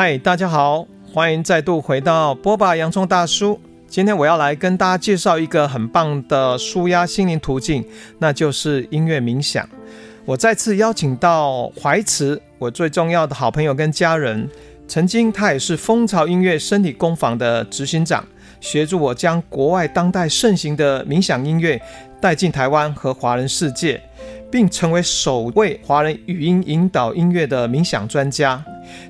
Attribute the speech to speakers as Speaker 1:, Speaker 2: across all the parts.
Speaker 1: 嗨，大家好，欢迎再度回到波霸！洋葱大叔。今天我要来跟大家介绍一个很棒的舒压心灵途径，那就是音乐冥想。我再次邀请到怀慈，我最重要的好朋友跟家人。曾经他也是蜂巢音乐身体工坊的执行长，协助我将国外当代盛行的冥想音乐带进台湾和华人世界。并成为首位华人语音引导音乐的冥想专家。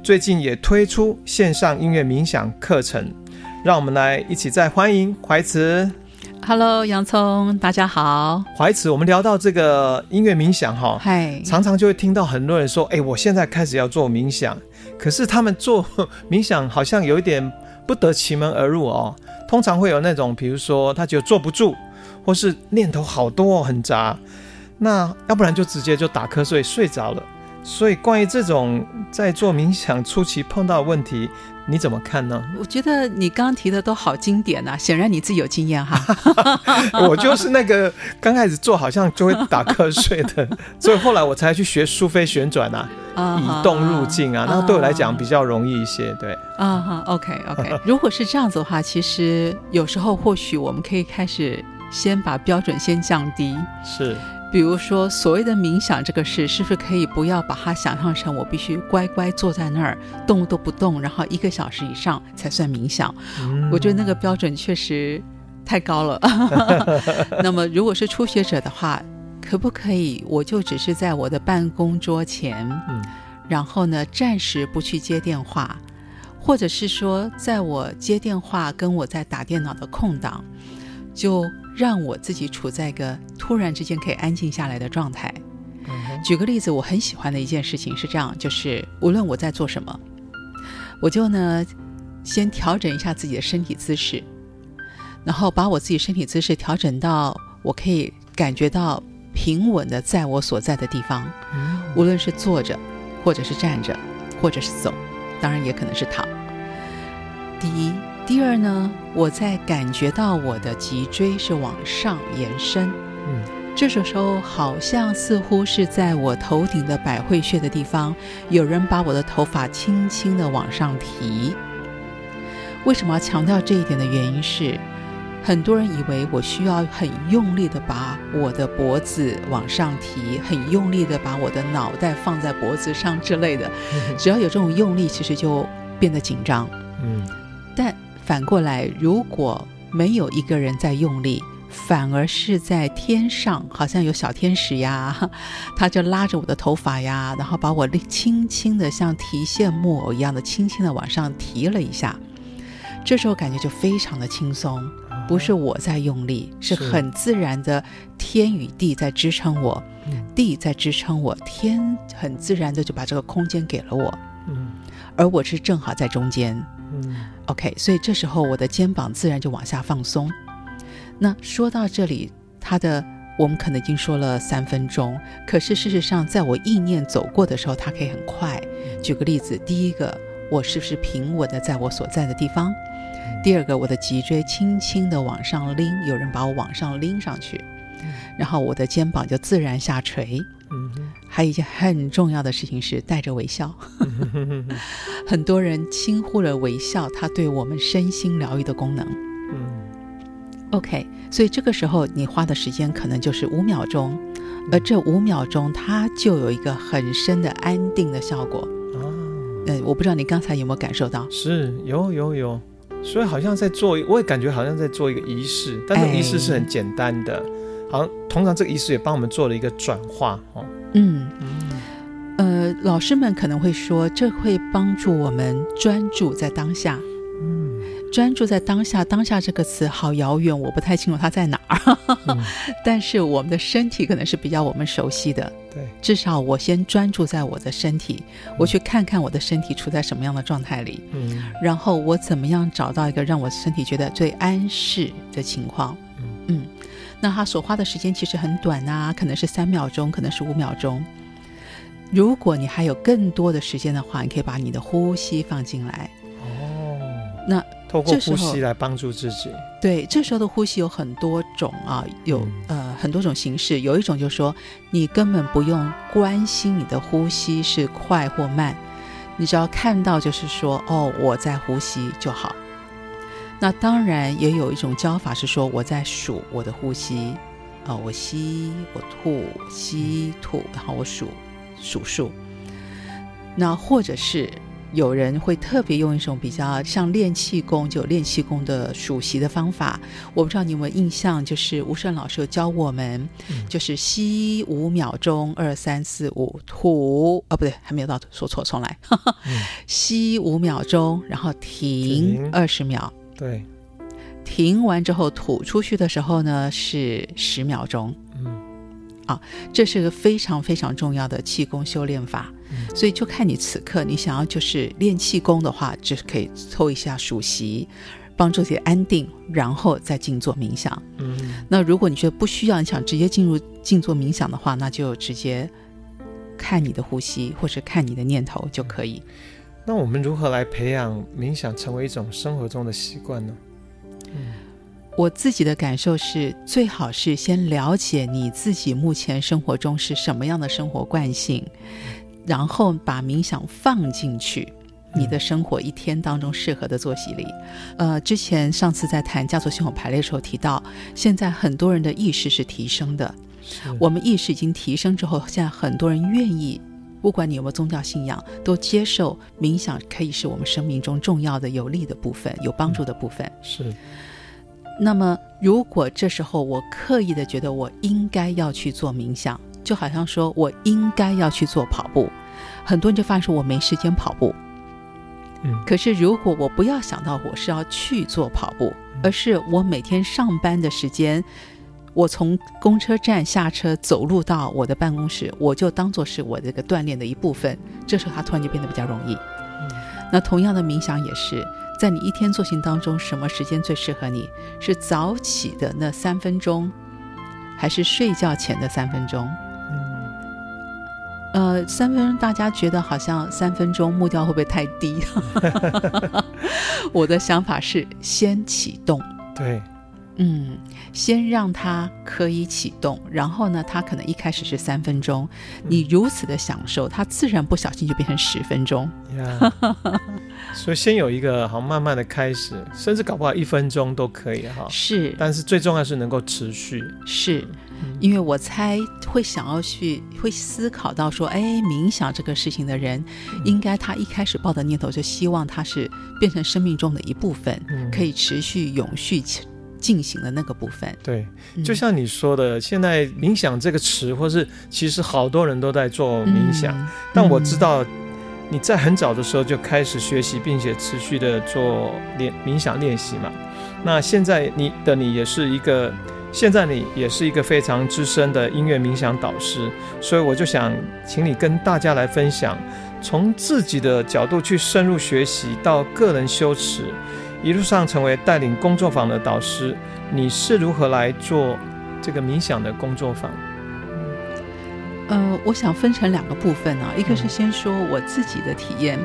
Speaker 1: 最近也推出线上音乐冥想课程，让我们来一起再欢迎怀慈。
Speaker 2: Hello，洋葱，大家好。
Speaker 1: 怀慈，我们聊到这个音乐冥想哈，
Speaker 2: 嗨，
Speaker 1: 常常就会听到很多人说：“哎，我现在开始要做冥想。”可是他们做 冥想好像有一点不得其门而入哦。通常会有那种，比如说他觉得坐不住，或是念头好多很杂。那要不然就直接就打瞌睡睡着了。所以关于这种在做冥想初期碰到的问题，你怎么看呢？
Speaker 2: 我觉得你刚刚提的都好经典啊，显然你自己有经验哈。
Speaker 1: 我就是那个刚开始做好像就会打瞌睡的，所以后来我才去学苏菲旋转啊，移动入静啊，那对我来讲比较容易一些。对，
Speaker 2: 啊哈，OK OK。如果是这样子的话，其实有时候或许我们可以开始先把标准先降低。
Speaker 1: 是。
Speaker 2: 比如说，所谓的冥想这个事，是不是可以不要把它想象成我必须乖乖坐在那儿，动都不动，然后一个小时以上才算冥想？嗯、我觉得那个标准确实太高了。那么，如果是初学者的话，可不可以我就只是在我的办公桌前，嗯、然后呢，暂时不去接电话，或者是说，在我接电话跟我在打电脑的空档，就。让我自己处在一个突然之间可以安静下来的状态。举个例子，我很喜欢的一件事情是这样，就是无论我在做什么，我就呢先调整一下自己的身体姿势，然后把我自己身体姿势调整到我可以感觉到平稳的在我所在的地方，无论是坐着，或者是站着，或者是走，当然也可能是躺。第一。第二呢，我在感觉到我的脊椎是往上延伸，嗯，这时候好像似乎是在我头顶的百会穴的地方，有人把我的头发轻轻地往上提。为什么要强调这一点的原因是，很多人以为我需要很用力地把我的脖子往上提，很用力地把我的脑袋放在脖子上之类的，只要有这种用力，其实就变得紧张，嗯，但。反过来，如果没有一个人在用力，反而是在天上，好像有小天使呀，他就拉着我的头发呀，然后把我轻轻的像提线木偶一样的轻轻的往上提了一下，这时候感觉就非常的轻松，不是我在用力，是很自然的天与地在支撑我，地在支撑我，天很自然的就把这个空间给了我，而我是正好在中间。嗯，OK，所以这时候我的肩膀自然就往下放松。那说到这里，他的我们可能已经说了三分钟，可是事实上，在我意念走过的时候，它可以很快。举个例子，第一个，我是不是平稳的在我所在的地方？第二个，我的脊椎轻轻的往上拎，有人把我往上拎上去，然后我的肩膀就自然下垂。还有一件很重要的事情是带着微笑，很多人轻忽了微笑，它对我们身心疗愈的功能。嗯 OK，所以这个时候你花的时间可能就是五秒钟，而这五秒钟它就有一个很深的安定的效果。嗯，我不知道你刚才有没有感受到？
Speaker 1: 是有有有，所以好像在做，我也感觉好像在做一个仪式，但是仪式是很简单的，好像通常这个仪式也帮我们做了一个转化哦。
Speaker 2: 嗯呃，老师们可能会说，这会帮助我们专注在当下。嗯，专注在当下，当下这个词好遥远，我不太清楚它在哪儿。嗯、但是我们的身体可能是比较我们熟悉的。
Speaker 1: 对，
Speaker 2: 至少我先专注在我的身体，我去看看我的身体处在什么样的状态里。嗯，然后我怎么样找到一个让我身体觉得最安适的情况。嗯。嗯那他所花的时间其实很短啊，可能是三秒钟，可能是五秒钟。如果你还有更多的时间的话，你可以把你的呼吸放进来。哦，那
Speaker 1: 透过呼吸来帮助自己。
Speaker 2: 对，这时候的呼吸有很多种啊，有呃很多种形式。有一种就是说，你根本不用关心你的呼吸是快或慢，你只要看到就是说，哦，我在呼吸就好。那当然也有一种教法是说，我在数我的呼吸，啊、哦，我吸，我吐，吸吐，然后我数数数。那或者是。有人会特别用一种比较像练气功，就有练气功的数息的方法。我不知道你有没有印象，就是吴胜老师有教我们，嗯、就是吸五秒钟，二三四五吐，啊、哦、不对，还没有到，说错，重来。嗯、吸五秒钟，然后停二十秒。
Speaker 1: 对，
Speaker 2: 停完之后吐出去的时候呢是十秒钟。嗯，啊，这是个非常非常重要的气功修炼法。所以就看你此刻你想要就是练气功的话，就是可以抽一下数息，帮助自己安定，然后再静坐冥想。嗯，那如果你觉得不需要，你想直接进入静坐冥想的话，那就直接看你的呼吸或者看你的念头就可以。
Speaker 1: 那我们如何来培养冥想成为一种生活中的习惯呢？
Speaker 2: 嗯，我自己的感受是，最好是先了解你自己目前生活中是什么样的生活惯性。然后把冥想放进去，你的生活一天当中适合的作息里。呃，之前上次在谈家族系统排列的时候提到，现在很多人的意识是提升的。我们意识已经提升之后，现在很多人愿意，不管你有没有宗教信仰，都接受冥想可以是我们生命中重要的、有利的部分、有帮助的部分。
Speaker 1: 是。
Speaker 2: 那么，如果这时候我刻意的觉得我应该要去做冥想，就好像说我应该要去做跑步。很多人就发现说我没时间跑步，嗯，可是如果我不要想到我是要去做跑步，而是我每天上班的时间，我从公车站下车走路到我的办公室，我就当做是我这个锻炼的一部分，这时候它突然就变得比较容易。那同样的冥想也是在你一天作息当中，什么时间最适合你？是早起的那三分钟，还是睡觉前的三分钟？呃，三分钟，大家觉得好像三分钟目标会不会太低？我的想法是先启动，
Speaker 1: 对，
Speaker 2: 嗯，先让它可以启动，然后呢，它可能一开始是三分钟，你如此的享受，它自然不小心就变成十分钟。
Speaker 1: Yeah. 所以先有一个好慢慢的开始，甚至搞不好一分钟都可以哈。
Speaker 2: 是，
Speaker 1: 但是最重要是能够持续。
Speaker 2: 是。因为我猜会想要去会思考到说，哎，冥想这个事情的人，应该他一开始抱的念头就希望他是变成生命中的一部分，嗯、可以持续永续进行了那个部分。
Speaker 1: 对，就像你说的，嗯、现在冥想这个词，或是其实好多人都在做冥想，嗯、但我知道你在很早的时候就开始学习，并且持续的做练冥想练习嘛。那现在你的你也是一个。现在你也是一个非常资深的音乐冥想导师，所以我就想请你跟大家来分享，从自己的角度去深入学习到个人修持，一路上成为带领工作坊的导师，你是如何来做这个冥想的工作坊？
Speaker 2: 呃，我想分成两个部分啊，一个是先说我自己的体验。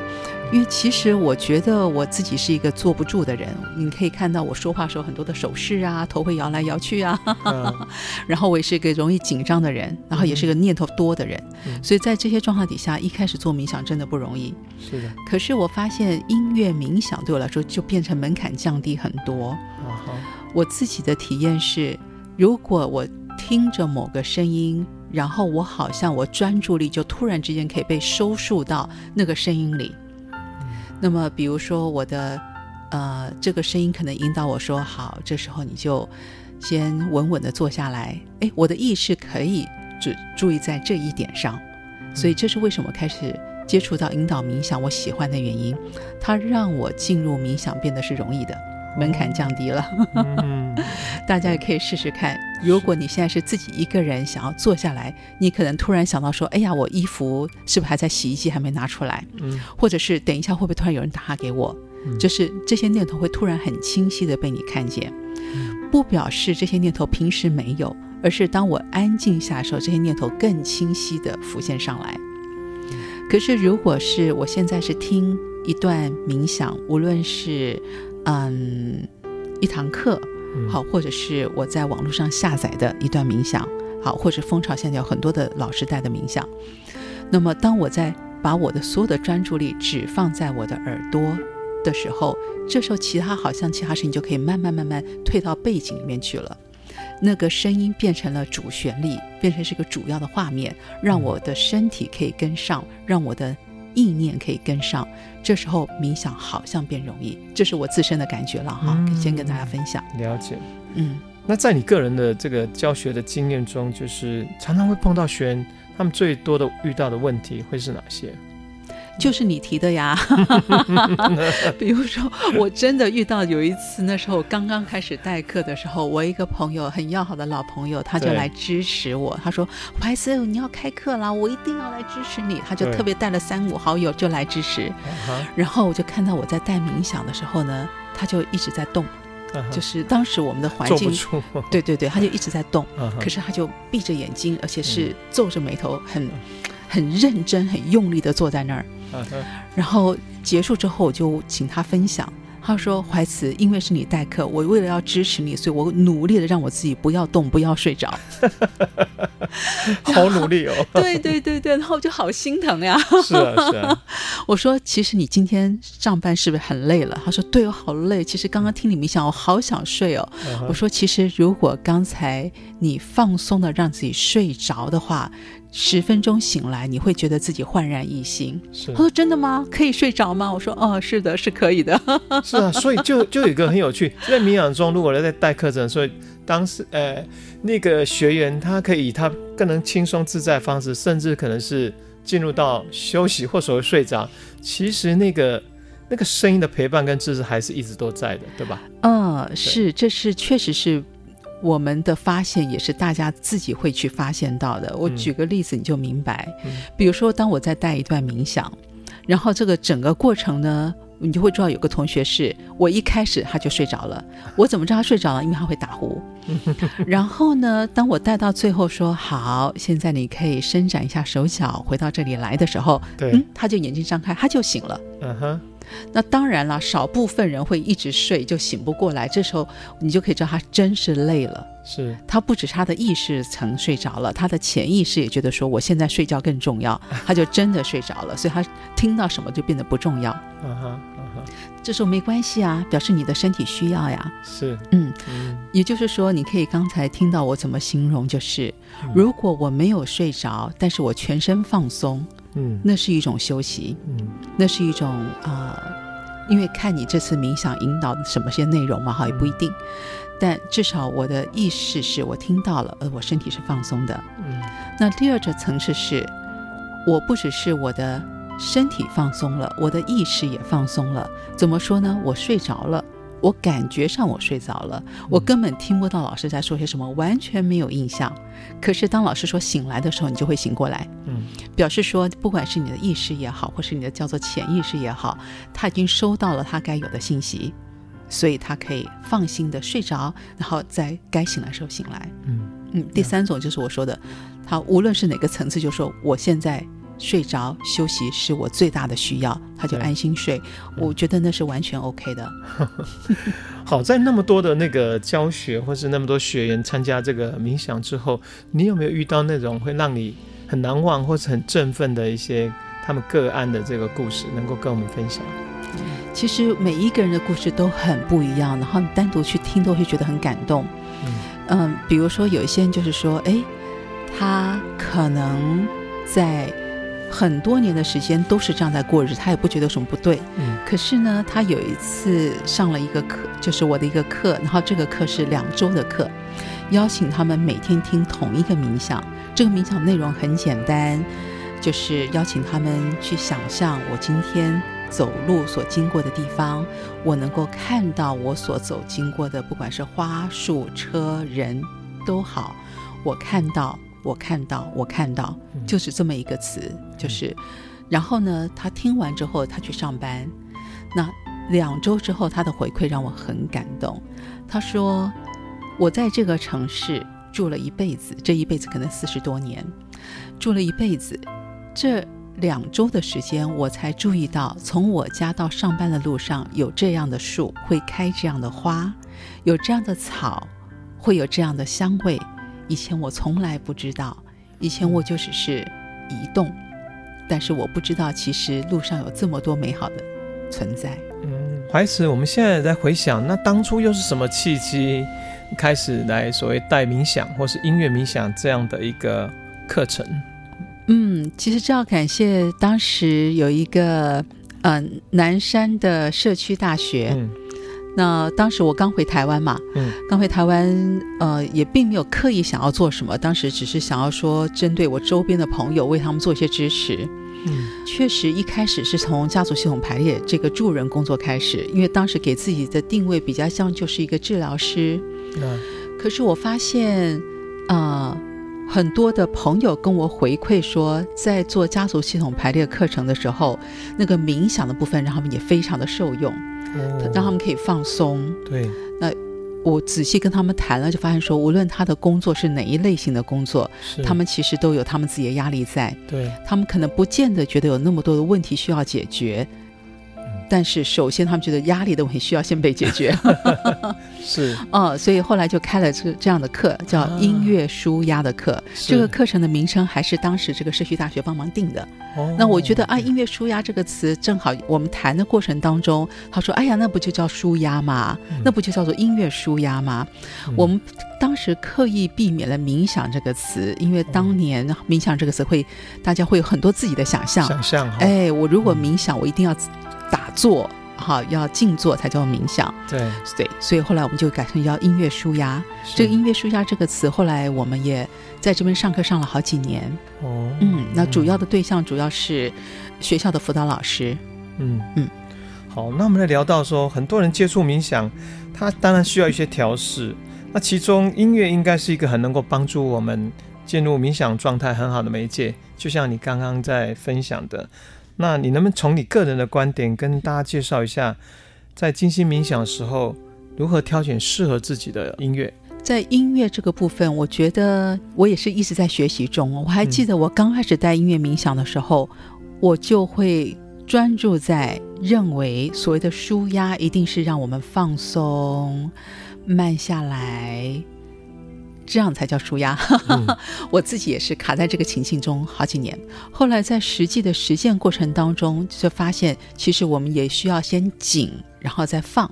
Speaker 2: 因为其实我觉得我自己是一个坐不住的人，你可以看到我说话时候很多的手势啊，头会摇来摇去啊，嗯、然后我也是一个容易紧张的人，然后也是个念头多的人，嗯、所以在这些状况底下，一开始做冥想真的不容易。
Speaker 1: 是的。
Speaker 2: 可是我发现音乐冥想对我来说就变成门槛降低很多。我自己的体验是，如果我听着某个声音，然后我好像我专注力就突然之间可以被收束到那个声音里。那么，比如说我的，呃，这个声音可能引导我说好，这时候你就先稳稳的坐下来。哎，我的意识可以只注意在这一点上，所以这是为什么开始接触到引导冥想，我喜欢的原因。它让我进入冥想变得是容易的，门槛降低了。嗯、大家也可以试试看。如果你现在是自己一个人想要坐下来，你可能突然想到说：“哎呀，我衣服是不是还在洗衣机还没拿出来？”嗯，或者是等一下会不会突然有人打给我？嗯，就是这些念头会突然很清晰的被你看见，不表示这些念头平时没有，而是当我安静下的时候，这些念头更清晰的浮现上来。可是如果是我现在是听一段冥想，无论是嗯一堂课。好，或者是我在网络上下载的一段冥想，好，或者蜂巢现在有很多的老师带的冥想。那么，当我在把我的所有的专注力只放在我的耳朵的时候，这时候其他好像其他声音就可以慢慢慢慢退到背景里面去了。那个声音变成了主旋律，变成是一个主要的画面，让我的身体可以跟上，让我的意念可以跟上。这时候冥想好像变容易，这是我自身的感觉了哈，先跟大家分享。
Speaker 1: 了解，
Speaker 2: 嗯。
Speaker 1: 那在你个人的这个教学的经验中，就是常常会碰到学员，他们最多的遇到的问题会是哪些？
Speaker 2: 就是你提的呀，比如说，我真的遇到有一次，那时候刚刚开始代课的时候，我一个朋友很要好的老朋友，他就来支持我。他说：“怀思，你要开课啦，我一定要来支持你。”他就特别带了三五好友就来支持。然后我就看到我在带冥想的时候呢，他就一直在动，就是当时我们的环境，对对对，他就一直在动，可是他就闭着眼睛，而且是皱着眉头，很很认真、很用力的坐在那儿。然后结束之后，我就请他分享。他说：“怀慈，因为是你代课，我为了要支持你，所以我努力的让我自己不要动，不要睡着。
Speaker 1: 好努力哦！
Speaker 2: 对对对对，然后我就好心疼呀。
Speaker 1: 是啊是啊。
Speaker 2: 我说：其实你今天上班是不是很累了？他说：对，我好累。其实刚刚听你冥想，我好想睡哦。Uh huh. 我说：其实如果刚才你放松的让自己睡着的话。”十分钟醒来，你会觉得自己焕然一新。是，他说真的吗？可以睡着吗？我说哦，是的，是可以的。
Speaker 1: 是啊，所以就就有一个很有趣，在冥想中，如果在带课程，所以当时呃那个学员他可以以他更能轻松自在的方式，甚至可能是进入到休息或所谓睡着，其实那个那个声音的陪伴跟支持还是一直都在的，对吧？
Speaker 2: 嗯，是，这是确实是。我们的发现也是大家自己会去发现到的。我举个例子，你就明白。嗯、比如说，当我在带一段冥想，然后这个整个过程呢，你就会知道有个同学是我一开始他就睡着了。我怎么知道他睡着了？因为他会打呼。然后呢，当我带到最后说好，现在你可以伸展一下手脚，回到这里来的时候，
Speaker 1: 对
Speaker 2: 嗯，他就眼睛张开，他就醒了。嗯哼。那当然了，少部分人会一直睡就醒不过来，这时候你就可以知道他真是累了。
Speaker 1: 是，
Speaker 2: 他不止他的意识层睡着了，他的潜意识也觉得说我现在睡觉更重要，他就真的睡着了，所以他听到什么就变得不重要。嗯哼，嗯哼，这时候没关系啊，表示你的身体需要呀。
Speaker 1: 是，
Speaker 2: 嗯，嗯，也就是说，你可以刚才听到我怎么形容，就是如果我没有睡着，但是我全身放松。嗯，那是一种休息，嗯，那是一种啊、呃，因为看你这次冥想引导的什么些内容嘛，哈，也不一定，但至少我的意识是我听到了，而我身体是放松的，嗯，那第二个层次是，我不只是我的身体放松了，我的意识也放松了，怎么说呢？我睡着了。我感觉上我睡着了，我根本听不到老师在说些什么，完全没有印象。可是当老师说醒来的时候，你就会醒过来，嗯，表示说不管是你的意识也好，或是你的叫做潜意识也好，他已经收到了他该有的信息，所以他可以放心的睡着，然后在该醒来的时候醒来。嗯嗯，第三种就是我说的，他无论是哪个层次，就说我现在。睡着休息是我最大的需要，他就安心睡。我觉得那是完全 OK 的。
Speaker 1: 好，在那么多的那个教学，或是那么多学员参加这个冥想之后，你有没有遇到那种会让你很难忘或是很振奋的一些他们个案的这个故事，能够跟我们分享？
Speaker 2: 其实每一个人的故事都很不一样，然后你单独去听都会觉得很感动。嗯，嗯，比如说有一些人就是说，哎，他可能在。很多年的时间都是这样在过日，他也不觉得有什么不对。嗯，可是呢，他有一次上了一个课，就是我的一个课，然后这个课是两周的课，邀请他们每天听同一个冥想。这个冥想内容很简单，就是邀请他们去想象我今天走路所经过的地方，我能够看到我所走经过的，不管是花、树、车、人都好，我看到。我看到，我看到，就是这么一个词，就是，然后呢，他听完之后，他去上班。那两周之后，他的回馈让我很感动。他说：“我在这个城市住了一辈子，这一辈子可能四十多年，住了一辈子。这两周的时间，我才注意到，从我家到上班的路上有这样的树，会开这样的花，有这样的草，会有这样的香味。”以前我从来不知道，以前我就只是移动，但是我不知道其实路上有这么多美好的存在。
Speaker 1: 嗯，怀慈，我们现在在回想，那当初又是什么契机开始来所谓带冥想或是音乐冥想这样的一个课程？
Speaker 2: 嗯，其实这要感谢当时有一个嗯、呃、南山的社区大学。嗯那当时我刚回台湾嘛，嗯，刚回台湾，呃，也并没有刻意想要做什么，当时只是想要说，针对我周边的朋友，为他们做一些支持。嗯，确实一开始是从家族系统排列这个助人工作开始，因为当时给自己的定位比较像就是一个治疗师。嗯，可是我发现，呃，很多的朋友跟我回馈说，在做家族系统排列课程的时候，那个冥想的部分让他们也非常的受用。让他们可以放松。
Speaker 1: 对，
Speaker 2: 那我仔细跟他们谈了，就发现说，无论他的工作是哪一类型的工作，他们其实都有他们自己的压力在。
Speaker 1: 对，
Speaker 2: 他们可能不见得觉得有那么多的问题需要解决。但是首先，他们觉得压力的问题需要先被解决。
Speaker 1: 是，
Speaker 2: 哦，所以后来就开了这这样的课，叫音乐舒压的课。啊、这个课程的名称还是当时这个社区大学帮忙定的。哦、那我觉得啊，音乐舒压这个词正好我们谈的过程当中，他说：“哎呀，那不就叫舒压吗？嗯、那不就叫做音乐舒压吗？”嗯、我们当时刻意避免了冥想这个词，因为当年冥想这个词会大家会有很多自己的想象。
Speaker 1: 想象。
Speaker 2: 哎，我如果冥想，我一定要。打坐，好，要静坐才叫冥想。
Speaker 1: 对
Speaker 2: 对，所以后来我们就改成叫音乐舒压。这个音乐舒压这个词，后来我们也在这边上课上了好几年。哦，嗯，那主要的对象主要是学校的辅导老师。嗯嗯，
Speaker 1: 嗯好，那我们来聊到说，很多人接触冥想，他当然需要一些调试。那其中音乐应该是一个很能够帮助我们进入冥想状态很好的媒介，就像你刚刚在分享的。那你能不能从你个人的观点跟大家介绍一下，在静心冥想的时候，如何挑选适合自己的音乐？
Speaker 2: 在音乐这个部分，我觉得我也是一直在学习中。我还记得我刚开始带音乐冥想的时候，嗯、我就会专注在认为所谓的舒压一定是让我们放松、慢下来。这样才叫舒压。嗯、我自己也是卡在这个情境中好几年。后来在实际的实践过程当中，就发现其实我们也需要先紧，然后再放。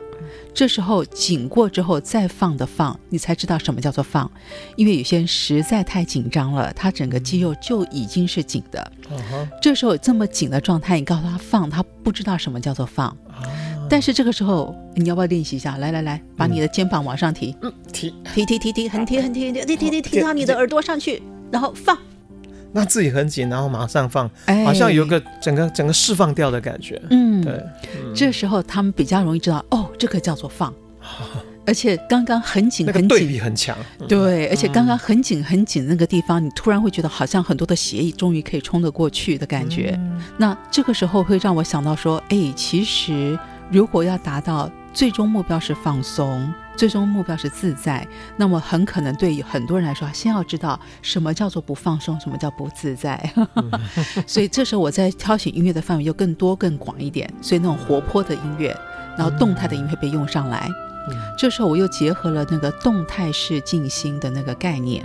Speaker 2: 这时候紧过之后再放的放，你才知道什么叫做放。因为有些人实在太紧张了，他整个肌肉就已经是紧的。嗯、这时候这么紧的状态，你告诉他放，他不知道什么叫做放。但是这个时候，你要不要练习一下？来来来，把你的肩膀往上提，嗯，提提提提提，很提很提，提提提提到你的耳朵上去，然后放。
Speaker 1: 那自己很紧，然后马上放，好像有个整个整个释放掉的感觉。嗯，对。
Speaker 2: 这时候他们比较容易知道，哦，这个叫做放。而且刚刚很紧很紧，
Speaker 1: 对比很强。
Speaker 2: 对，而且刚刚很紧很紧那个地方，你突然会觉得好像很多的协议终于可以冲得过去的感觉。那这个时候会让我想到说，哎，其实。如果要达到最终目标是放松，最终目标是自在，那么很可能对于很多人来说，先要知道什么叫做不放松，什么叫不自在。所以这时候我在挑选音乐的范围就更多更广一点，所以那种活泼的音乐，然后动态的音乐被用上来。这时候我又结合了那个动态式静心的那个概念。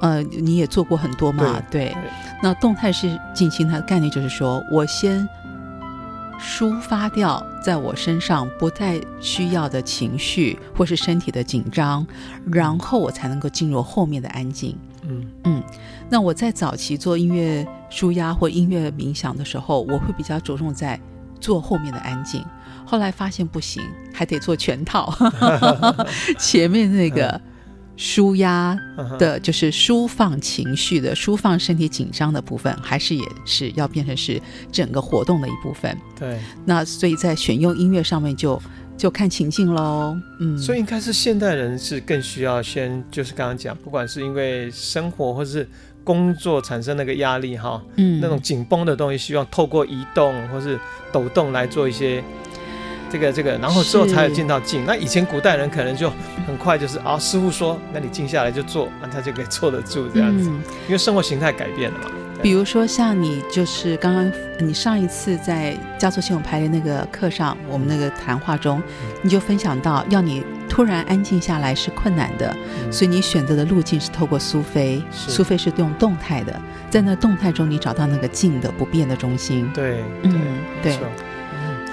Speaker 2: 呃，你也做过很多嘛？对。对。那动态式静心它的概念就是说我先。抒发掉在我身上不再需要的情绪，或是身体的紧张，然后我才能够进入后面的安静。嗯嗯，那我在早期做音乐舒压或音乐冥想的时候，我会比较着重在做后面的安静。后来发现不行，还得做全套，前面那个。舒压的，就是舒放情绪的，舒放身体紧张的部分，还是也是要变成是整个活动的一部分。
Speaker 1: 对，
Speaker 2: 那所以在选用音乐上面就就看情境喽。嗯，
Speaker 1: 所以应该是现代人是更需要先，就是刚刚讲，不管是因为生活或是工作产生那个压力哈，嗯，那种紧绷的东西，希望透过移动或是抖动来做一些。这个这个，然后之后才有进到静。那以前古代人可能就很快就是啊，师傅说，那你静下来就坐，那他就可以坐得住这样子。嗯、因为生活形态改变了嘛。
Speaker 2: 比如说像你就是刚刚你上一次在家族系统排列那个课上，我们那个谈话中，嗯、你就分享到要你突然安静下来是困难的，嗯、所以你选择的路径是透过苏菲。苏菲是用动态的，在那动态中你找到那个静的不变的中心。
Speaker 1: 对，
Speaker 2: 嗯，对。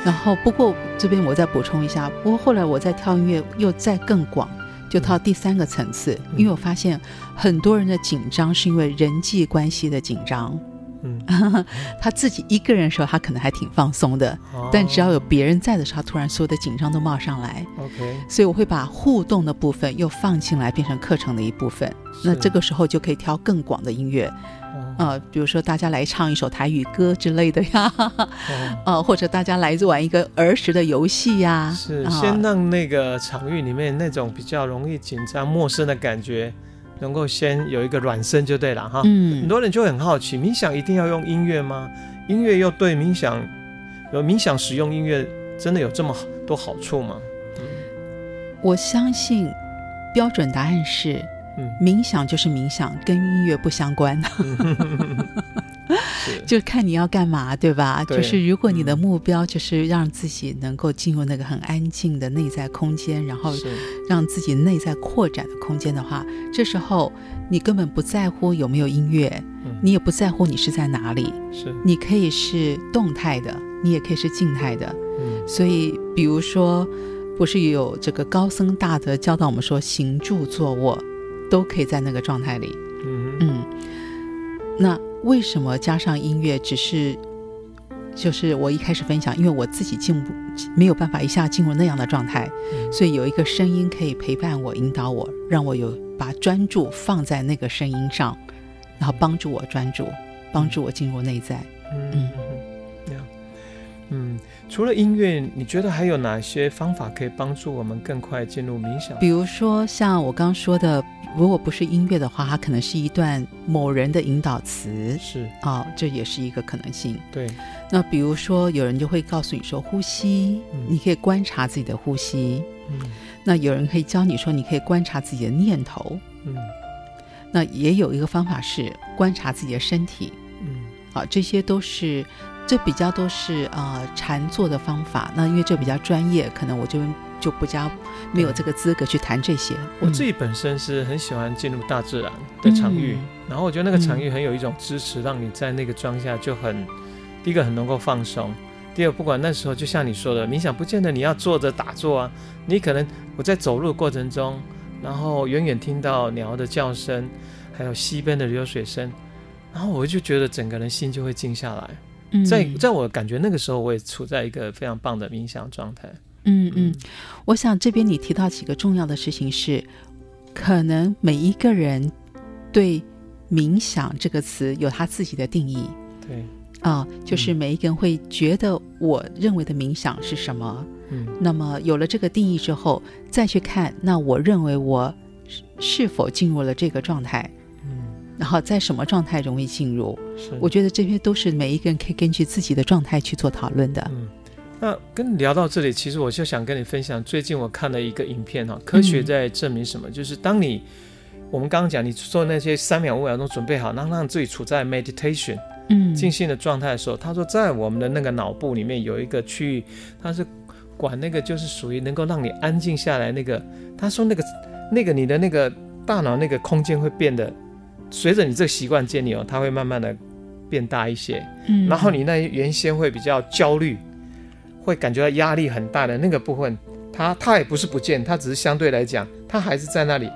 Speaker 2: 嗯、然后不过这边我再补充一下，不过后来我在跳音乐又再更广，就到第三个层次，嗯、因为我发现很多人的紧张是因为人际关系的紧张。嗯，他自己一个人的时候，他可能还挺放松的，哦、但只要有别人在的时候，他突然所有的紧张都冒上来。
Speaker 1: OK，
Speaker 2: 所以我会把互动的部分又放进来，变成课程的一部分。是那这个时候就可以挑更广的音乐，呃，比如说大家来唱一首台语歌之类的呀，呃，或者大家来玩一个儿时的游戏呀。
Speaker 1: 是，呃、先让那个场域里面那种比较容易紧张、陌生的感觉。能够先有一个软身就对了哈，嗯，很多人就很好奇，冥想一定要用音乐吗？音乐又对冥想有冥想使用音乐真的有这么多好处吗？嗯，
Speaker 2: 我相信标准答案是，嗯，冥想就是冥想，跟音乐不相关。就看你要干嘛，对吧？对，就是如果你的目标就是让自己能够进入那个很安静的内在空间，然后让自己内在扩展的空间的话，这时候你根本不在乎有没有音乐，嗯、你也不在乎你是在哪里，
Speaker 1: 是。
Speaker 2: 你可以是动态的，你也可以是静态的。嗯、所以，比如说，不是有这个高僧大德教导我们说，行住坐卧都可以在那个状态里。嗯嗯，那。为什么加上音乐？只是，就是我一开始分享，因为我自己进不没有办法一下进入那样的状态，嗯、所以有一个声音可以陪伴我、引导我，让我有把专注放在那个声音上，然后帮助我专注，帮助我进入内在。嗯嗯
Speaker 1: 嗯，嗯，除了音乐，你觉得还有哪些方法可以帮助我们更快进入冥想？
Speaker 2: 比如说像我刚说的。如果不是音乐的话，它可能是一段某人的引导词，
Speaker 1: 是
Speaker 2: 啊、哦，这也是一个可能性。
Speaker 1: 对，
Speaker 2: 那比如说有人就会告诉你说呼吸，嗯、你可以观察自己的呼吸。嗯，那有人可以教你说你可以观察自己的念头。嗯，那也有一个方法是观察自己的身体。嗯，啊，这些都是这比较都是啊、呃、禅坐的方法。那因为这比较专业，可能我就。就不加没有这个资格去谈这些。
Speaker 1: 我自己本身是很喜欢进入大自然的场域，嗯、然后我觉得那个场域很有一种支持，嗯、让你在那个状态下就很，第一个很能够放松，第二不管那时候就像你说的，冥想不见得你要坐着打坐啊，你可能我在走路的过程中，然后远远听到鸟的叫声，还有溪边的流水声，然后我就觉得整个人心就会静下来。嗯、在在我感觉那个时候，我也处在一个非常棒的冥想状态。
Speaker 2: 嗯嗯，我想这边你提到几个重要的事情是，可能每一个人对“冥想”这个词有他自己的定义。
Speaker 1: 对，
Speaker 2: 啊、呃，就是每一个人会觉得我认为的冥想是什么。嗯，那么有了这个定义之后，再去看，那我认为我是否进入了这个状态？嗯，然后在什么状态容易进入？是，我觉得这些都是每一个人可以根据自己的状态去做讨论的。嗯。
Speaker 1: 那跟你聊到这里，其实我就想跟你分享，最近我看了一个影片哈，科学在证明什么？嗯、就是当你我们刚刚讲，你做那些三秒五秒钟准备好，然后让自己处在 meditation，嗯，静心的状态的时候，他说在我们的那个脑部里面有一个区域，它是管那个就是属于能够让你安静下来那个。他说那个那个你的那个大脑那个空间会变得，随着你这个习惯建立哦，它会慢慢的变大一些，嗯，然后你那原先会比较焦虑。会感觉到压力很大的那个部分，它它也不是不见，它只是相对来讲，它还是在那里。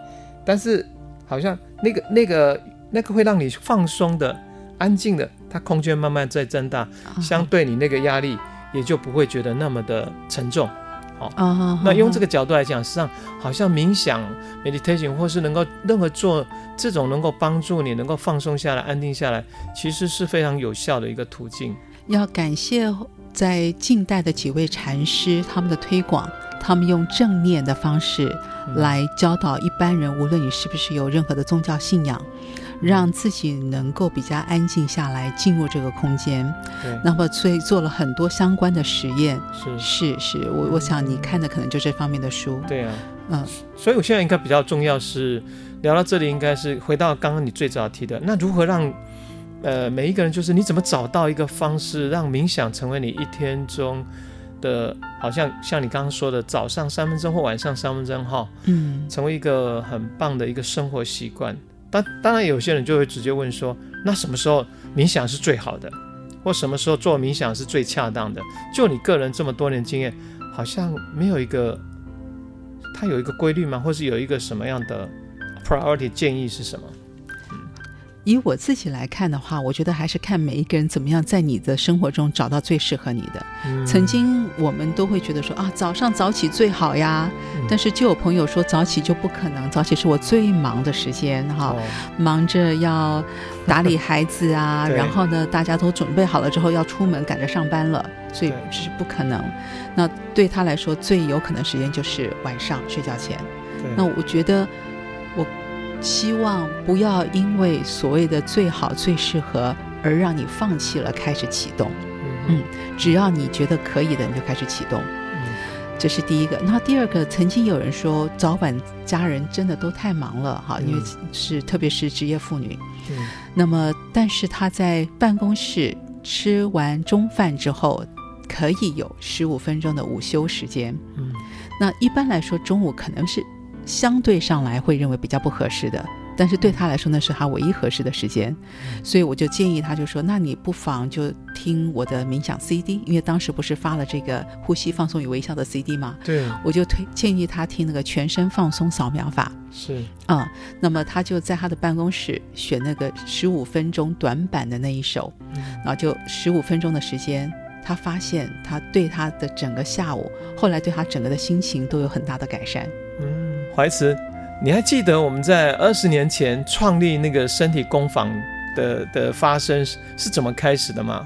Speaker 1: 但是好像那个那个那个会让你放松的、安静的，它空间慢慢在增大，相对你那个压力也就不会觉得那么的沉重。好，那用这个角度来讲，实际上好像冥想 （meditation） 或是能够任何做这种能够帮助你能够放松下来、安定下来，其实是非常有效的一个途径。
Speaker 2: 要感谢。在近代的几位禅师，他们的推广，他们用正念的方式来教导一般人，无论你是不是有任何的宗教信仰，让自己能够比较安静下来，进入这个空间。
Speaker 1: 对。
Speaker 2: 那么，所以做了很多相关的实验。
Speaker 1: 是
Speaker 2: 是是，我我想你看的可能就这方面的书。
Speaker 1: 对啊，嗯。所以我现在应该比较重要是聊到这里，应该是回到刚刚你最早提的，那如何让？呃，每一个人就是你怎么找到一个方式，让冥想成为你一天中的，好像像你刚刚说的，早上三分钟或晚上三分钟哈，
Speaker 2: 嗯，
Speaker 1: 成为一个很棒的一个生活习惯。当当然，有些人就会直接问说，那什么时候冥想是最好的，或什么时候做冥想是最恰当的？就你个人这么多年经验，好像没有一个，它有一个规律吗？或是有一个什么样的 priority 建议是什么？
Speaker 2: 以我自己来看的话，我觉得还是看每一个人怎么样在你的生活中找到最适合你的。嗯、曾经我们都会觉得说啊，早上早起最好呀，嗯、但是就有朋友说早起就不可能，早起是我最忙的时间哈，哦、忙着要打理孩子啊，然后呢，大家都准备好了之后要出门赶着上班了，所以这是不可能。对那对他来说最有可能时间就是晚上睡觉前。那我觉得我。希望不要因为所谓的最好最适合而让你放弃了开始启动。嗯，只要你觉得可以的，你就开始启动。嗯，这是第一个。那第二个，曾经有人说早晚家人真的都太忙了哈，因为是特别是职业妇女。嗯。那么，但是她在办公室吃完中饭之后，可以有十五分钟的午休时间。嗯。那一般来说，中午可能是。相对上来会认为比较不合适的，但是对他来说那是他唯一合适的时间，所以我就建议他，就说那你不妨就听我的冥想 CD，因为当时不是发了这个呼吸放松与微笑的 CD 吗？
Speaker 1: 对，
Speaker 2: 我就推建议他听那个全身放松扫描法。
Speaker 1: 是
Speaker 2: 啊、嗯，那么他就在他的办公室选那个十五分钟短版的那一首，然后就十五分钟的时间，他发现他对他的整个下午，后来对他整个的心情都有很大的改善。
Speaker 1: 嗯。怀慈，你还记得我们在二十年前创立那个身体工坊的的发生是怎么开始的吗？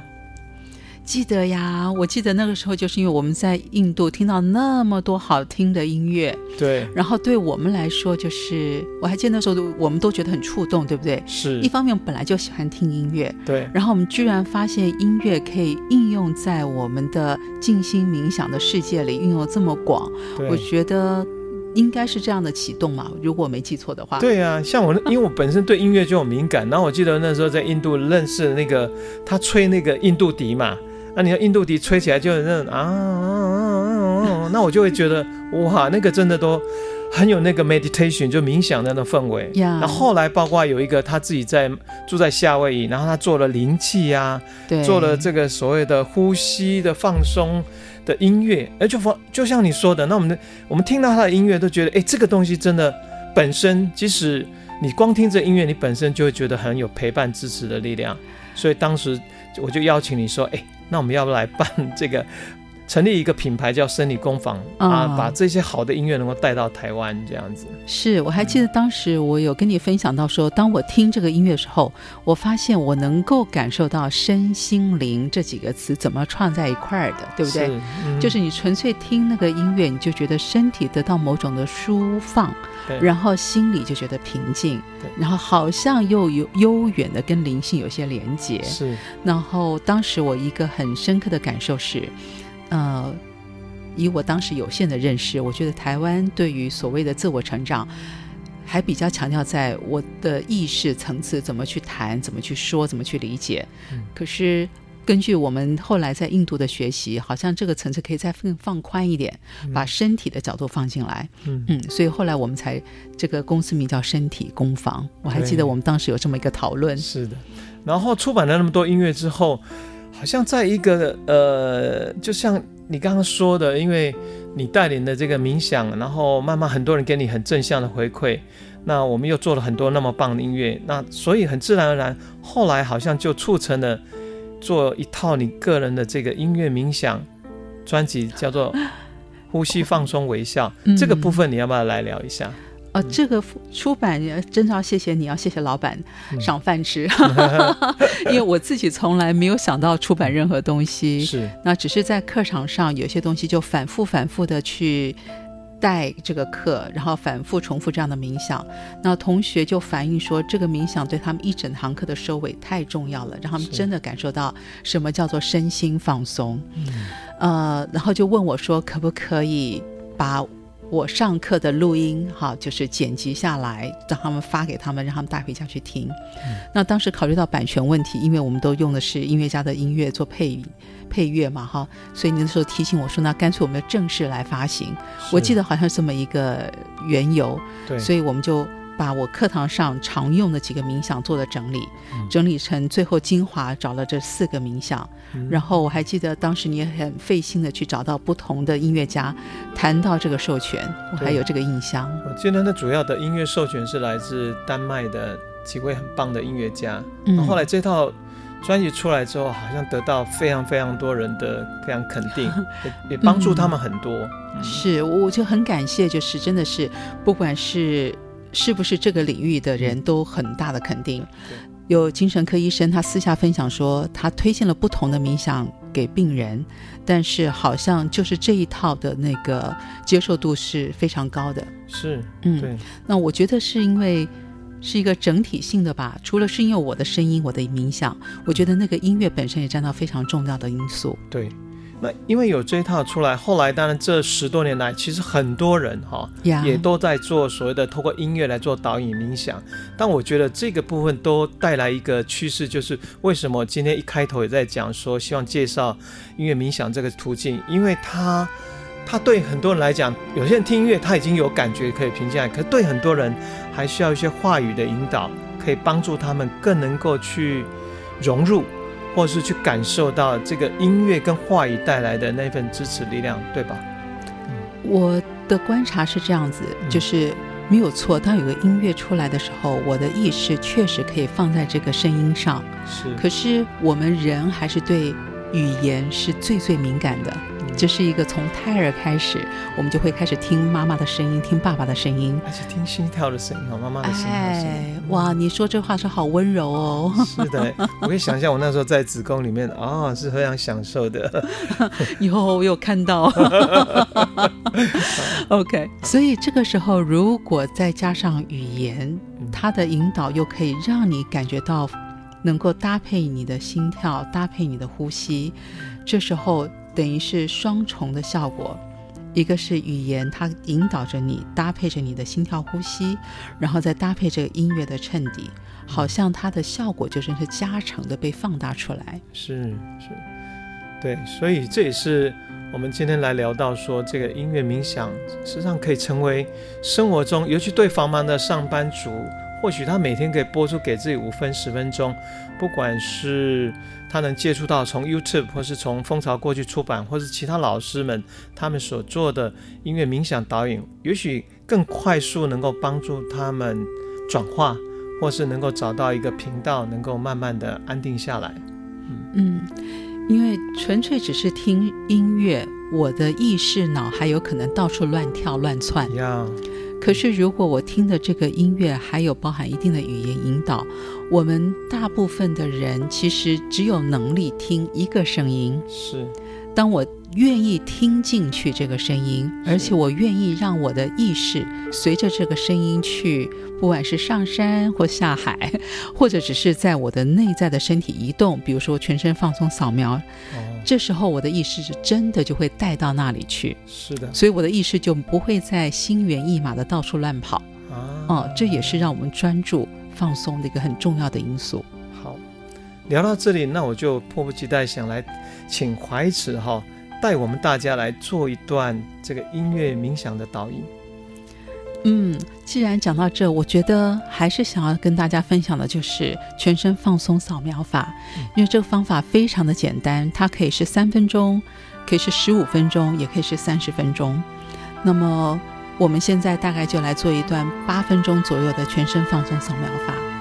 Speaker 2: 记得呀，我记得那个时候就是因为我们在印度听到那么多好听的音乐，
Speaker 1: 对，
Speaker 2: 然后对我们来说就是我还记得那时候我们都觉得很触动，对不对？
Speaker 1: 是
Speaker 2: 一方面本来就喜欢听音乐，
Speaker 1: 对，
Speaker 2: 然后我们居然发现音乐可以应用在我们的静心冥想的世界里，运用这么
Speaker 1: 广，
Speaker 2: 我觉得。应该是这样的启动嘛，如果我没记错的话。
Speaker 1: 对啊，像我，因为我本身对音乐就有敏感，然后我记得那时候在印度认识那个他吹那个印度笛嘛，那你看印度笛吹起来就那种啊，啊，啊，啊，那我就会觉得哇，那个真的都很有那个 meditation 就冥想的那种氛
Speaker 2: 围。
Speaker 1: 然后后来包括有一个他自己在住在夏威夷，然后他做了灵气呀、啊，做了这个所谓的呼吸的放松。的音乐，而就放就像你说的，那我们的我们听到他的音乐都觉得，哎，这个东西真的本身，即使你光听这音乐，你本身就会觉得很有陪伴支持的力量。所以当时我就邀请你说，哎，那我们要不来办这个？成立一个品牌叫生理工坊、哦、啊，把这些好的音乐能够带到台湾这样子。
Speaker 2: 是，我还记得当时我有跟你分享到说，当我听这个音乐的时候，我发现我能够感受到身心灵这几个词怎么串在一块儿的，对不对？是嗯、就是你纯粹听那个音乐，你就觉得身体得到某种的舒放，对然后心里就觉得平静，对然后好像又有悠远的跟灵性有些连接。
Speaker 1: 是，
Speaker 2: 然后当时我一个很深刻的感受是。呃，以我当时有限的认识，我觉得台湾对于所谓的自我成长，还比较强调在我的意识层次怎么去谈、怎么去说、怎么去理解。嗯、可是根据我们后来在印度的学习，好像这个层次可以再更放宽一点，嗯、把身体的角度放进来。嗯嗯，所以后来我们才这个公司名叫身体工坊。我还记得我们当时有这么一个讨论。
Speaker 1: 是的，然后出版了那么多音乐之后。好像在一个呃，就像你刚刚说的，因为你带领的这个冥想，然后慢慢很多人给你很正向的回馈，那我们又做了很多那么棒的音乐，那所以很自然而然，后来好像就促成了做一套你个人的这个音乐冥想专辑，叫做《呼吸放松微笑》。嗯、这个部分你要不要来聊一下？
Speaker 2: 呃，这个出版真的要谢谢你，要谢谢老板赏饭吃，
Speaker 1: 嗯、
Speaker 2: 因为我自己从来没有想到出版任何东西，
Speaker 1: 是。
Speaker 2: 那只是在课堂上有些东西就反复反复的去带这个课，然后反复重复这样的冥想，那同学就反映说这个冥想对他们一整堂课的收尾太重要了，让他们真的感受到什么叫做身心放松，
Speaker 1: 嗯、
Speaker 2: 呃，然后就问我说可不可以把。我上课的录音，哈，就是剪辑下来，让他们发给他们，让他们带回家去听。嗯、那当时考虑到版权问题，因为我们都用的是音乐家的音乐做配配乐嘛，哈，所以你那时候提醒我说，那干脆我们要正式来发行。我记得好像是这么一个缘由，对，所以我们就。把我课堂上常用的几个冥想做了整理，嗯、整理成最后精华，找了这四个冥想。嗯、然后我还记得当时你也很费心的去找到不同的音乐家谈到这个授权，我还有这个印象。
Speaker 1: 我记得那主要的音乐授权是来自丹麦的几位很棒的音乐家。嗯、后来这套专辑出来之后，好像得到非常非常多人的非常肯定，也也帮助他们很多。
Speaker 2: 是，我就很感谢，就是真的是不管是。是不是这个领域的人都很大的肯定？有精神科医生，他私下分享说，他推荐了不同的冥想给病人，但是好像就是这一套的那个接受度是非常高的。
Speaker 1: 是，嗯，对。
Speaker 2: 那我觉得是因为是一个整体性的吧，除了是因为我的声音，我的冥想，我觉得那个音乐本身也占到非常重要的因素。
Speaker 1: 对。那因为有这一套出来，后来当然这十多年来，其实很多人哈.也都在做所谓的透过音乐来做导引冥想。但我觉得这个部分都带来一个趋势，就是为什么今天一开头也在讲说，希望介绍音乐冥想这个途径，因为它它对很多人来讲，有些人听音乐他已经有感觉可以平静下来，可是对很多人还需要一些话语的引导，可以帮助他们更能够去融入。或是去感受到这个音乐跟话语带来的那份支持力量，对吧？
Speaker 2: 嗯，我的观察是这样子，就是没有错。当有个音乐出来的时候，我的意识确实可以放在这个声音上。是，可是我们人还是对语言是最最敏感的。这是一个从胎儿开始，我们就会开始听妈妈的声音，听爸爸的声音，
Speaker 1: 而且听心跳的声音哦，妈妈的声音。
Speaker 2: 哎，哇，你说这话是好温柔哦。
Speaker 1: 是的，我可以想象我那时候在子宫里面啊、哦，是非常享受的。
Speaker 2: 以后我有看到。OK，所以这个时候如果再加上语言，它的引导又可以让你感觉到能够搭配你的心跳，搭配你的呼吸，这时候。等于是双重的效果，一个是语言，它引导着你，搭配着你的心跳呼吸，然后再搭配这个音乐的衬底，好像它的效果就真是加成的被放大出来。
Speaker 1: 是是，对，所以这也是我们今天来聊到说，这个音乐冥想实际上可以成为生活中，尤其对繁忙的上班族。或许他每天可以播出给自己五分十分钟，不管是他能接触到从 YouTube 或是从蜂巢过去出版，或是其他老师们他们所做的音乐冥想导引，也许更快速能够帮助他们转化，或是能够找到一个频道，能够慢慢的安定下来。
Speaker 2: 嗯嗯，因为纯粹只是听音乐，我的意识脑还有可能到处乱跳乱窜。
Speaker 1: Yeah.
Speaker 2: 可是，如果我听的这个音乐还有包含一定的语言引导，我们大部分的人其实只有能力听一个声音。
Speaker 1: 是，
Speaker 2: 当我愿意听进去这个声音，而且我愿意让我的意识随着这个声音去，不管是上山或下海，或者只是在我的内在的身体移动，比如说全身放松扫描。哦这时候我的意识是真的就会带到那里去，
Speaker 1: 是的，
Speaker 2: 所以我的意识就不会在心猿意马的到处乱跑啊。哦，这也是让我们专注放松的一个很重要的因素。
Speaker 1: 好，聊到这里，那我就迫不及待想来请怀慈哈带我们大家来做一段这个音乐冥想的导引。
Speaker 2: 嗯，既然讲到这，我觉得还是想要跟大家分享的就是全身放松扫描法，因为这个方法非常的简单，它可以是三分钟，可以是十五分钟，也可以是三十分钟。那么我们现在大概就来做一段八分钟左右的全身放松扫描法。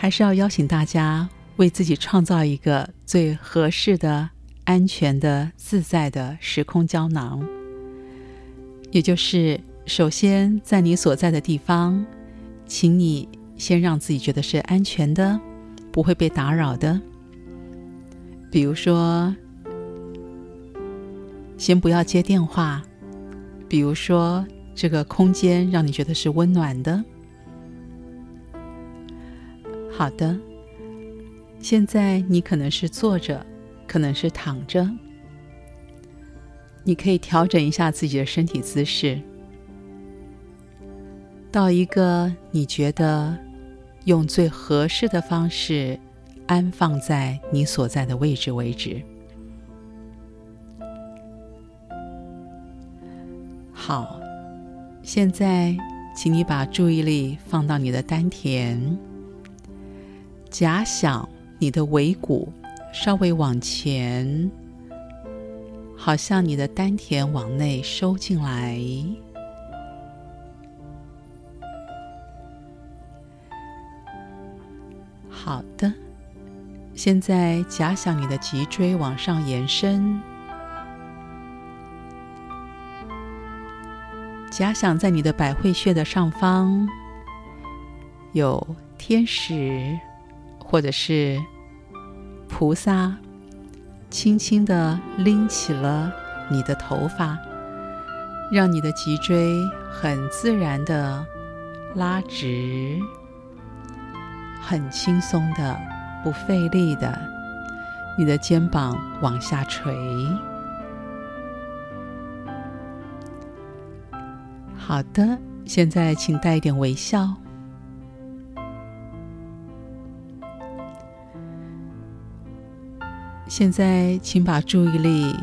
Speaker 2: 还是要邀请大家为自己创造一个最合适的、安全的、自在的时空胶囊。也就是，首先在你所在的地方，请你先让自己觉得是安全的，不会被打扰的。比如说，先不要接电话。比如说，这个空间让你觉得是温暖的。好的，现在你可能是坐着，可能是躺着，你可以调整一下自己的身体姿势，到一个你觉得用最合适的方式安放在你所在的位置为止。好，现在请你把注意力放到你的丹田。假想你的尾骨稍微往前，好像你的丹田往内收进来。好的，现在假想你的脊椎往上延伸，假想在你的百会穴的上方有天使。或者是菩萨轻轻地拎起了你的头发，让你的脊椎很自然地拉直，很轻松的、不费力的，你的肩膀往下垂。好的，现在请带一点微笑。现在，请把注意力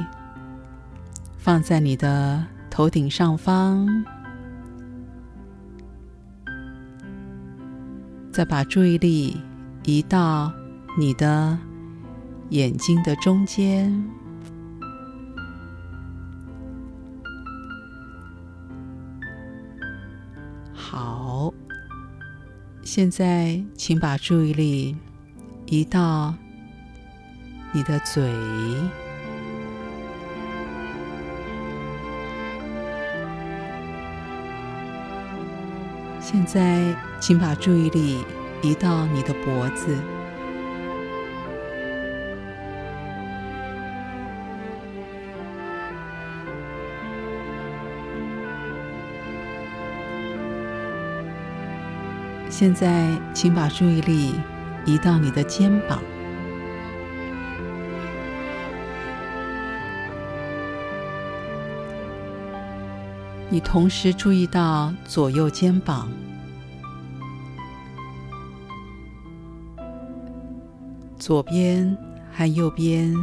Speaker 2: 放在你的头顶上方，再把注意力移到你的眼睛的中间。好，现在请把注意力移到。你的嘴，现在请把注意力移到你的脖子，现在请把注意力移到你的肩膀。你同时注意到左右肩膀，左边和右边。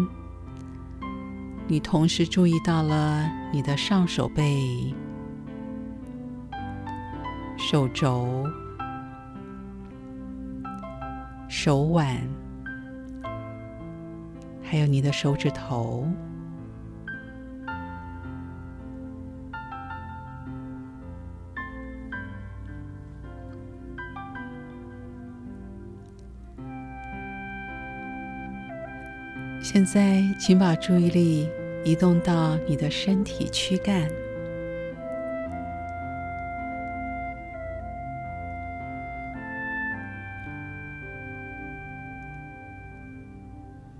Speaker 2: 你同时注意到了你的上手背、手肘、手腕，还有你的手指头。现在，请把注意力移动到你的身体躯干，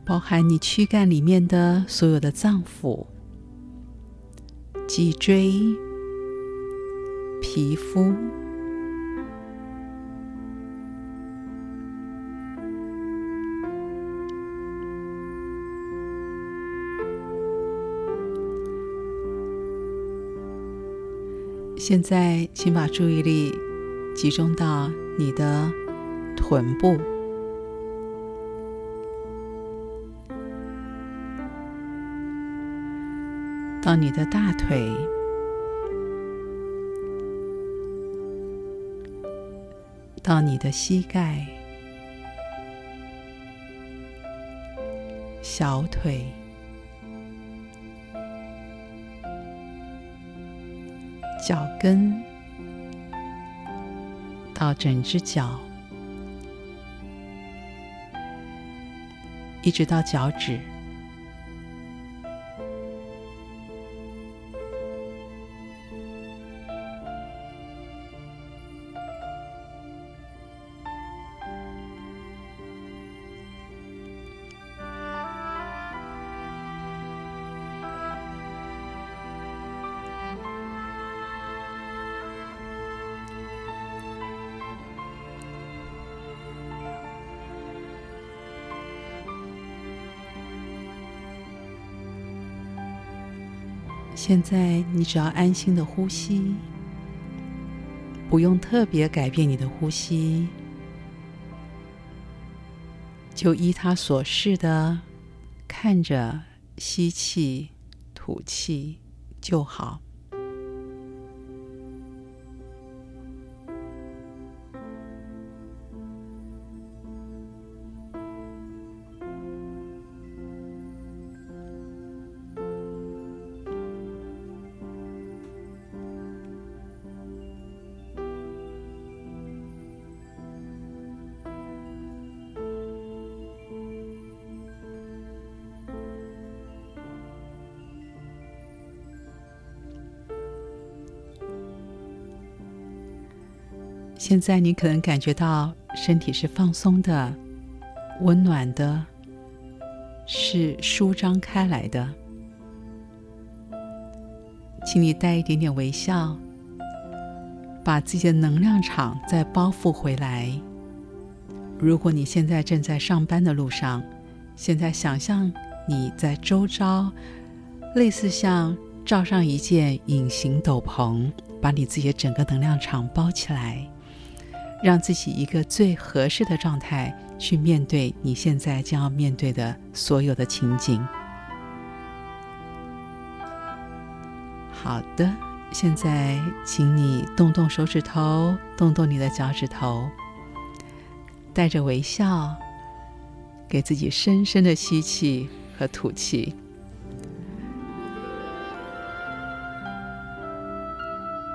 Speaker 2: 包含你躯干里面的所有的脏腑、脊椎、皮肤。现在，请把注意力集中到你的臀部，到你的大腿，到你的膝盖、小腿。脚跟到整只脚，一直到脚趾。现在你只要安心的呼吸，不用特别改变你的呼吸，就依他所示的看着吸气、吐气就好。现在你可能感觉到身体是放松的、温暖的，是舒张开来的。请你带一点点微笑，把自己的能量场再包覆回来。如果你现在正在上班的路上，现在想象你在周遭，类似像罩上一件隐形斗篷，把你自己的整个能量场包起来。让自己一个最合适的状态去面对你现在将要面对的所有的情景。好的，现在请你动动手指头，动动你的脚趾头，带着微笑，给自己深深的吸气和吐气。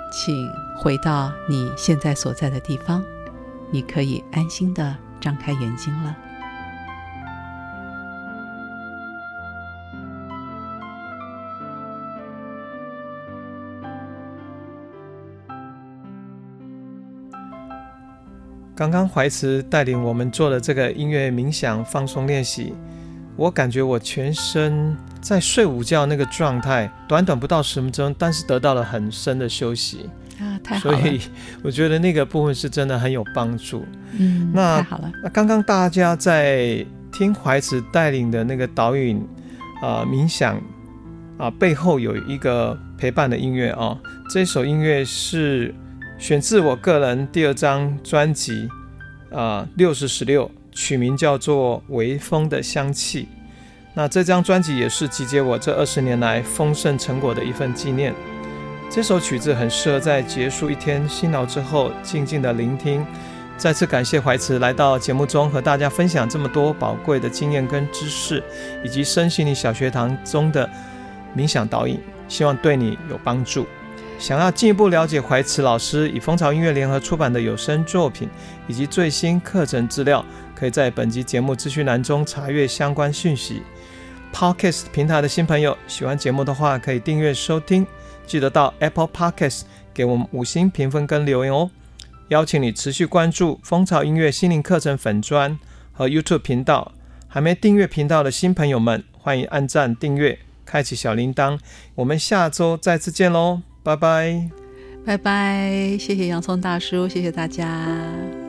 Speaker 2: 请回到你现在所在的地方。你可以安心的张开眼睛了。
Speaker 1: 刚刚怀慈带领我们做的这个音乐冥想放松练习，我感觉我全身在睡午觉那个状态，短短不到十分钟，但是得到了很深的休息。
Speaker 2: 啊，太好了！
Speaker 1: 所以我觉得那个部分是真的很有帮助。
Speaker 2: 嗯，
Speaker 1: 那
Speaker 2: 太好了。
Speaker 1: 那刚刚大家在听怀慈带领的那个导引啊、呃、冥想啊、呃，背后有一个陪伴的音乐啊、哦。这首音乐是选自我个人第二张专辑啊，六十十六，取名叫做《微风的香气》。那这张专辑也是集结我这二十年来丰盛成果的一份纪念。这首曲子很适合在结束一天辛劳之后，静静的聆听。再次感谢怀慈来到节目中和大家分享这么多宝贵的经验跟知识，以及身心灵小学堂中的冥想导引，希望对你有帮助。想要进一步了解怀慈老师与蜂巢音乐联合出版的有声作品以及最新课程资料，可以在本集节目资讯栏中查阅相关讯息。Podcast 平台的新朋友喜欢节目的话，可以订阅收听。记得到 Apple Podcast 给我们五星评分跟留言哦！邀请你持续关注蜂巢音乐心灵课程粉专和 YouTube 频道。还没订阅频道的新朋友们，欢迎按赞订阅，开启小铃铛。我们下周再次见喽，拜拜！
Speaker 2: 拜拜！谢谢洋葱大叔，谢谢大家。